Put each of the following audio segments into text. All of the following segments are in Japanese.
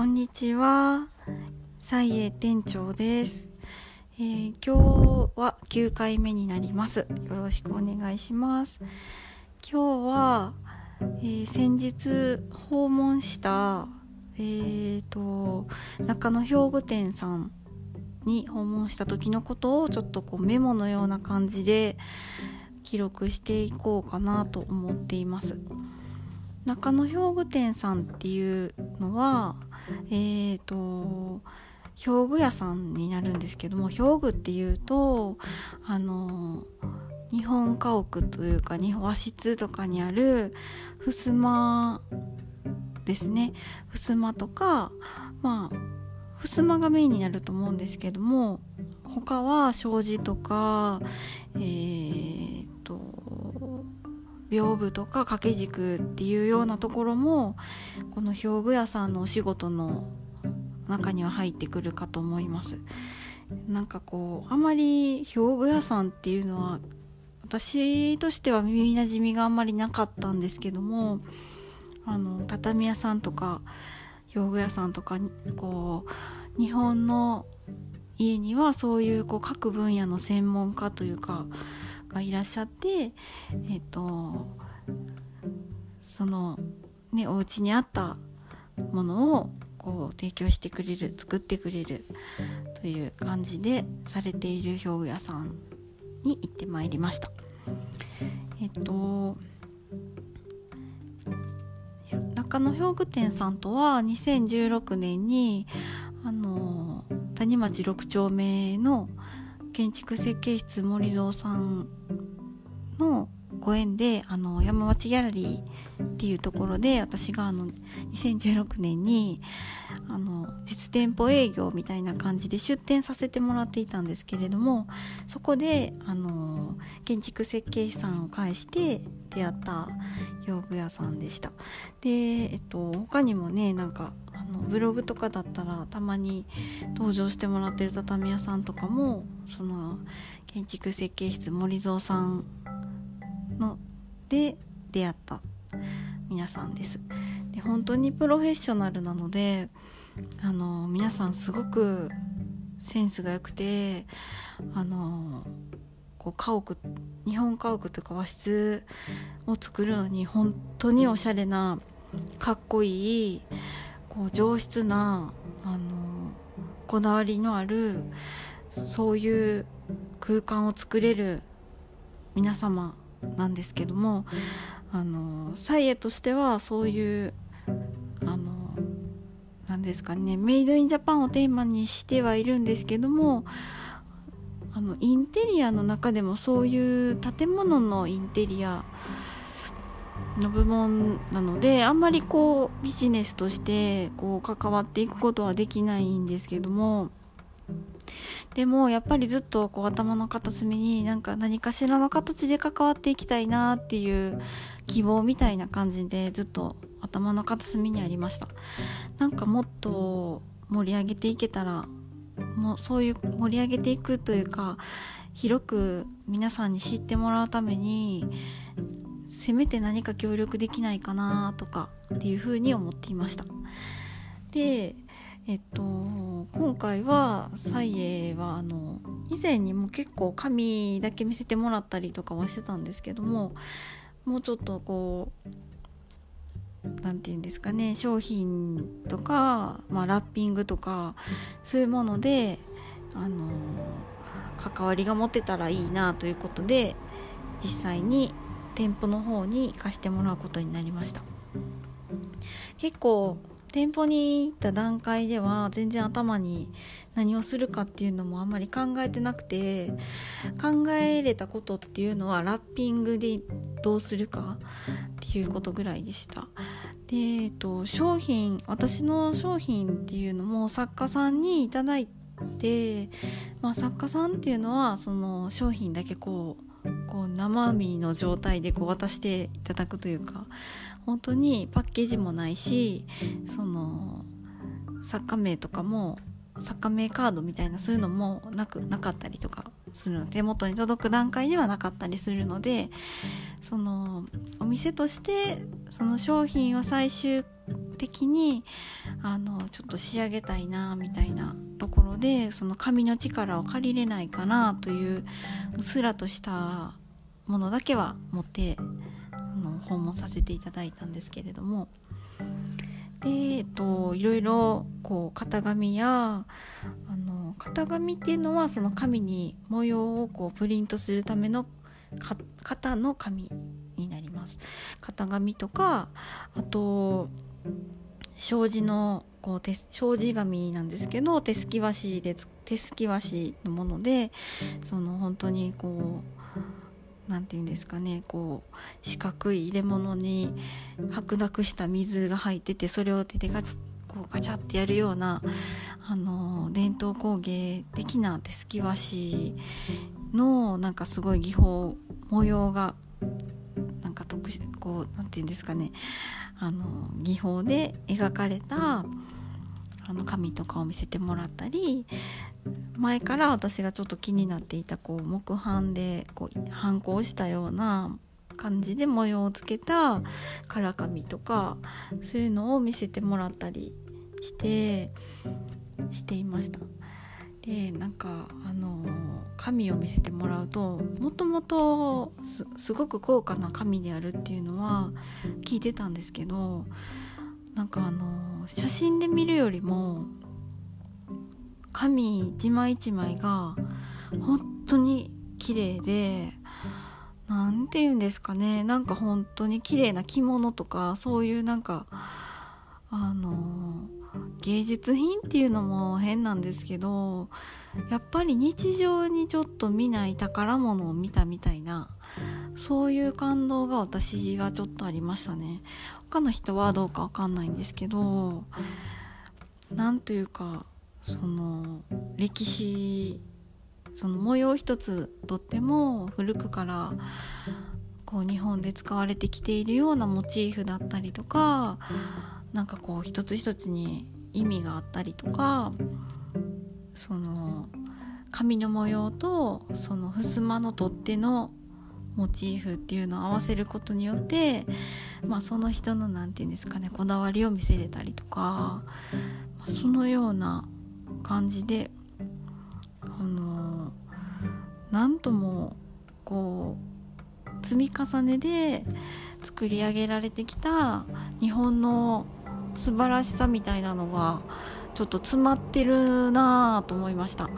こんにちは。サイエ店長です、えー、今日は9回目になります。よろしくお願いします。今日は、えー、先日訪問した、えーと、中野兵具店さんに訪問した時のことをちょっとこうメモのような感じで記録していこうかなと思っています。中野兵具店さんっていうのはえーと表具屋さんになるんですけども表具っていうとあの日本家屋というか日本和室とかにある襖ですね。襖とかまあ襖がメインになると思うんですけども他は障子とかえー、屏風とか掛け軸っていうようなところもこの表具屋さんのお仕事の中には入ってくるかと思います。なんかこうあまり表具屋さんっていうのは私としては耳なじみがあんまりなかったんですけどもあの畳屋さんとか表具屋さんとかこう日本の家にはそういうこう各分野の専門家というかがいらっしゃってえっ、ー、とそのねお家にあったものをこう提供してくれる作ってくれるという感じでされている表具屋さんに行ってまいりました。えっと中野表具店さんとは2016年にあの谷町6丁目の建築設計室森蔵さんのご縁であの山町ギャラリーっていうところで私があの2016年にあの実店舗営業みたいな感じで出店させてもらっていたんですけれどもそこであの建築設計士さんを介して出会った用具屋さんでした。でえっと他にもねなんかのブログとかだったらたまに登場してもらってる畳屋さんとかもその建築設計室森蔵さんので出会った皆さんです。で本当にプロフェッショナルなのであの皆さんすごくセンスが良くてあのこう家屋日本家屋とか和室を作るのに本当におしゃれなかっこいいこう上質なあのこだわりのあるそういう空間を作れる皆様なんですけどもあのサイエとしてはそういうあの何ですかねメイドインジャパンをテーマにしてはいるんですけどもあのインテリアの中でもそういう建物のインテリアの部門なのであんまりこうビジネスとしてこう関わっていくことはできないんですけどもでもやっぱりずっとこう頭の片隅になんか何かしらの形で関わっていきたいなっていう希望みたいな感じでずっと頭の片隅にありました。なんかもっと盛り上げていけたらもうそういう盛り上げていくというか広く皆さんに知ってもらうためにせめて何か協力できないかなとかっていうふうに思っていました。でえっと今回はサイエはあの以前にも結構紙だけ見せてもらったりとかはしてたんですけどももうちょっとこう何て言うんですかね商品とか、まあ、ラッピングとかそういうものであの関わりが持てたらいいなということで実際に店舗の方に貸してもらうことになりました結構店舗に行った段階では全然頭に何をするかっていうのもあんまり考えてなくて考えれたことっていうのはラッピングでどうするかっていうことぐらいでした。で、えっと、商品私の商品っていうのも作家さんにいただいて、まあ、作家さんっていうのはその商品だけこうこう生身の状態でこう渡していただくというか本当にパッケージもないしその作家名とかも作家名カードみたいなそういうのもなくなかったりとかするの。手元に届く段階ではなかったりするのでそのお店としてその商品を最終的にあのちょっと仕上げたいなみたいなところでその紙の力を借りれないかなといううっすらとしたものだけは持ってあの訪問させていただいたんですけれども。で、えっと、いろいろこう型紙やあの型紙っていうのはその紙に模様をこうプリントするための型の紙になります。型紙とかあと障子のこう手障子紙なんですけど手すき和紙で手すき和紙のものでその本当にこう何て言うんですかねこう四角い入れ物に白濁した水が入っててそれを手でガツこうガチャってやるようなあの伝統工芸的な手すき和紙のなんかすごい技法模様がこう何て言うんですかねあの技法で描かれたあの紙とかを見せてもらったり前から私がちょっと気になっていたこう木版でこう反抗したような感じで模様をつけた唐紙とかそういうのを見せてもらったりしてしていました。でなんかあの紙を見せてもらうともともとすごく高価な紙であるっていうのは聞いてたんですけどなんかあの写真で見るよりも紙一枚一枚が本当に綺麗で何て言うんですかねなんか本当に綺麗な着物とかそういうなんかあの芸術品っていうのも変なんですけどやっぱり日常にちょっと見ない宝物を見たみたいなそういう感動が私はちょっとありましたね。他の人はどうかわかんないんですけどなんというかその歴史その模様一つとっても古くからこう日本で使われてきているようなモチーフだったりとかなんかこう一つ一つに意味があったりとかその紙の模様とその襖の取っ手のモチーフっていうのを合わせることによって、まあ、その人の何て言うんですかねこだわりを見せれたりとか、まあ、そのような感じであのなんともこう積み重ねで作り上げられてきた日本の素晴らしさみたいなのがちょっと詰まってるなぁと思いました。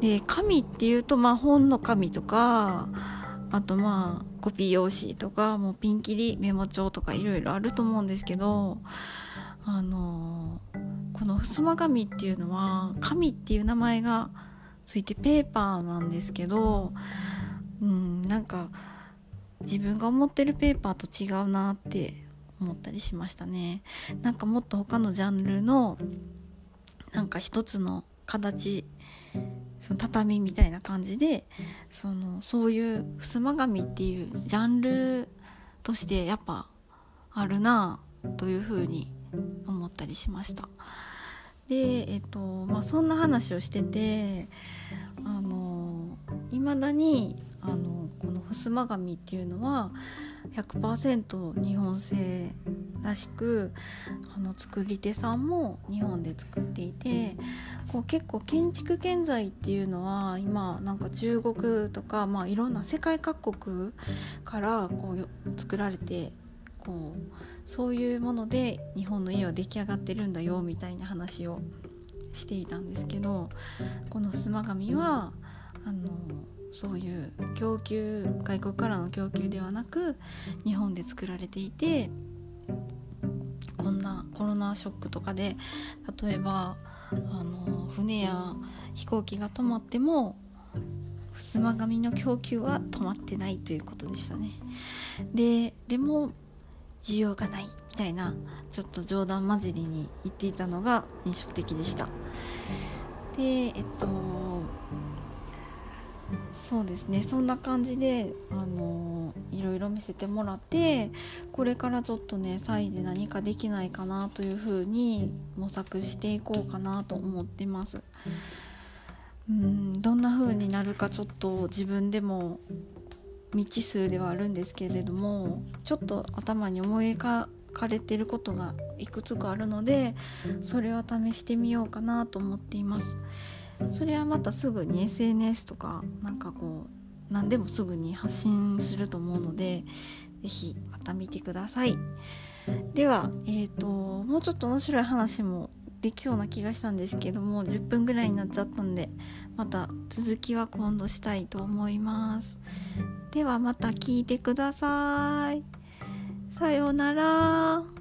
で紙っていうとまあ本の紙とかあとまあコピー用紙とかもうピンキリメモ帳とかいろいろあると思うんですけどあのこの襖紙っていうのは紙っていう名前がついてペーパーなんですけどうんなんか自分が思ってるペーパーと違うなって思ったりしましたね。なんかもっと他のジャンルのなんか一つの形その畳みたいな感じでそのそういう襖紙っていうジャンルとしてやっぱあるなというふうに思ったりしました。でえっとまあそんな話をしててあのいまだに襖紙っていうのは100%日本製らしくあの作り手さんも日本で作っていてこう結構建築建材っていうのは今なんか中国とか、まあ、いろんな世界各国からこう作られてこうそういうもので日本の家は出来上がってるんだよみたいな話をしていたんですけどこの襖紙はあのそういう供給外国からの供給ではなく日本で作られていてこんなコロナショックとかで例えばあの船や飛行機が止まっても襖紙の供給は止まってないということでしたね。ででも需要がないみたいなちょっと冗談交じりに言っていたのが印象的でした。でえっとそうですね。そんな感じであのいろいろ見せてもらってこれからちょっとねサイで何かできないかなというふうに模索していこうかなと思ってます。うんどんな風になるかちょっと自分でも未知数ではあるんですけれどもちょっと頭に思い浮かかれてることがいくつかあるのでそれを試してみようかなと思っています。それはまたすぐに SNS とかなんかこう何でもすぐに発信すると思うので是非また見てください。ではえっ、ー、ともうちょっと面白い話もできそうな気がしたんですけども10分ぐらいになっちゃったんでまた続きは今度したいと思います。ではまた聞いてください。さようなら。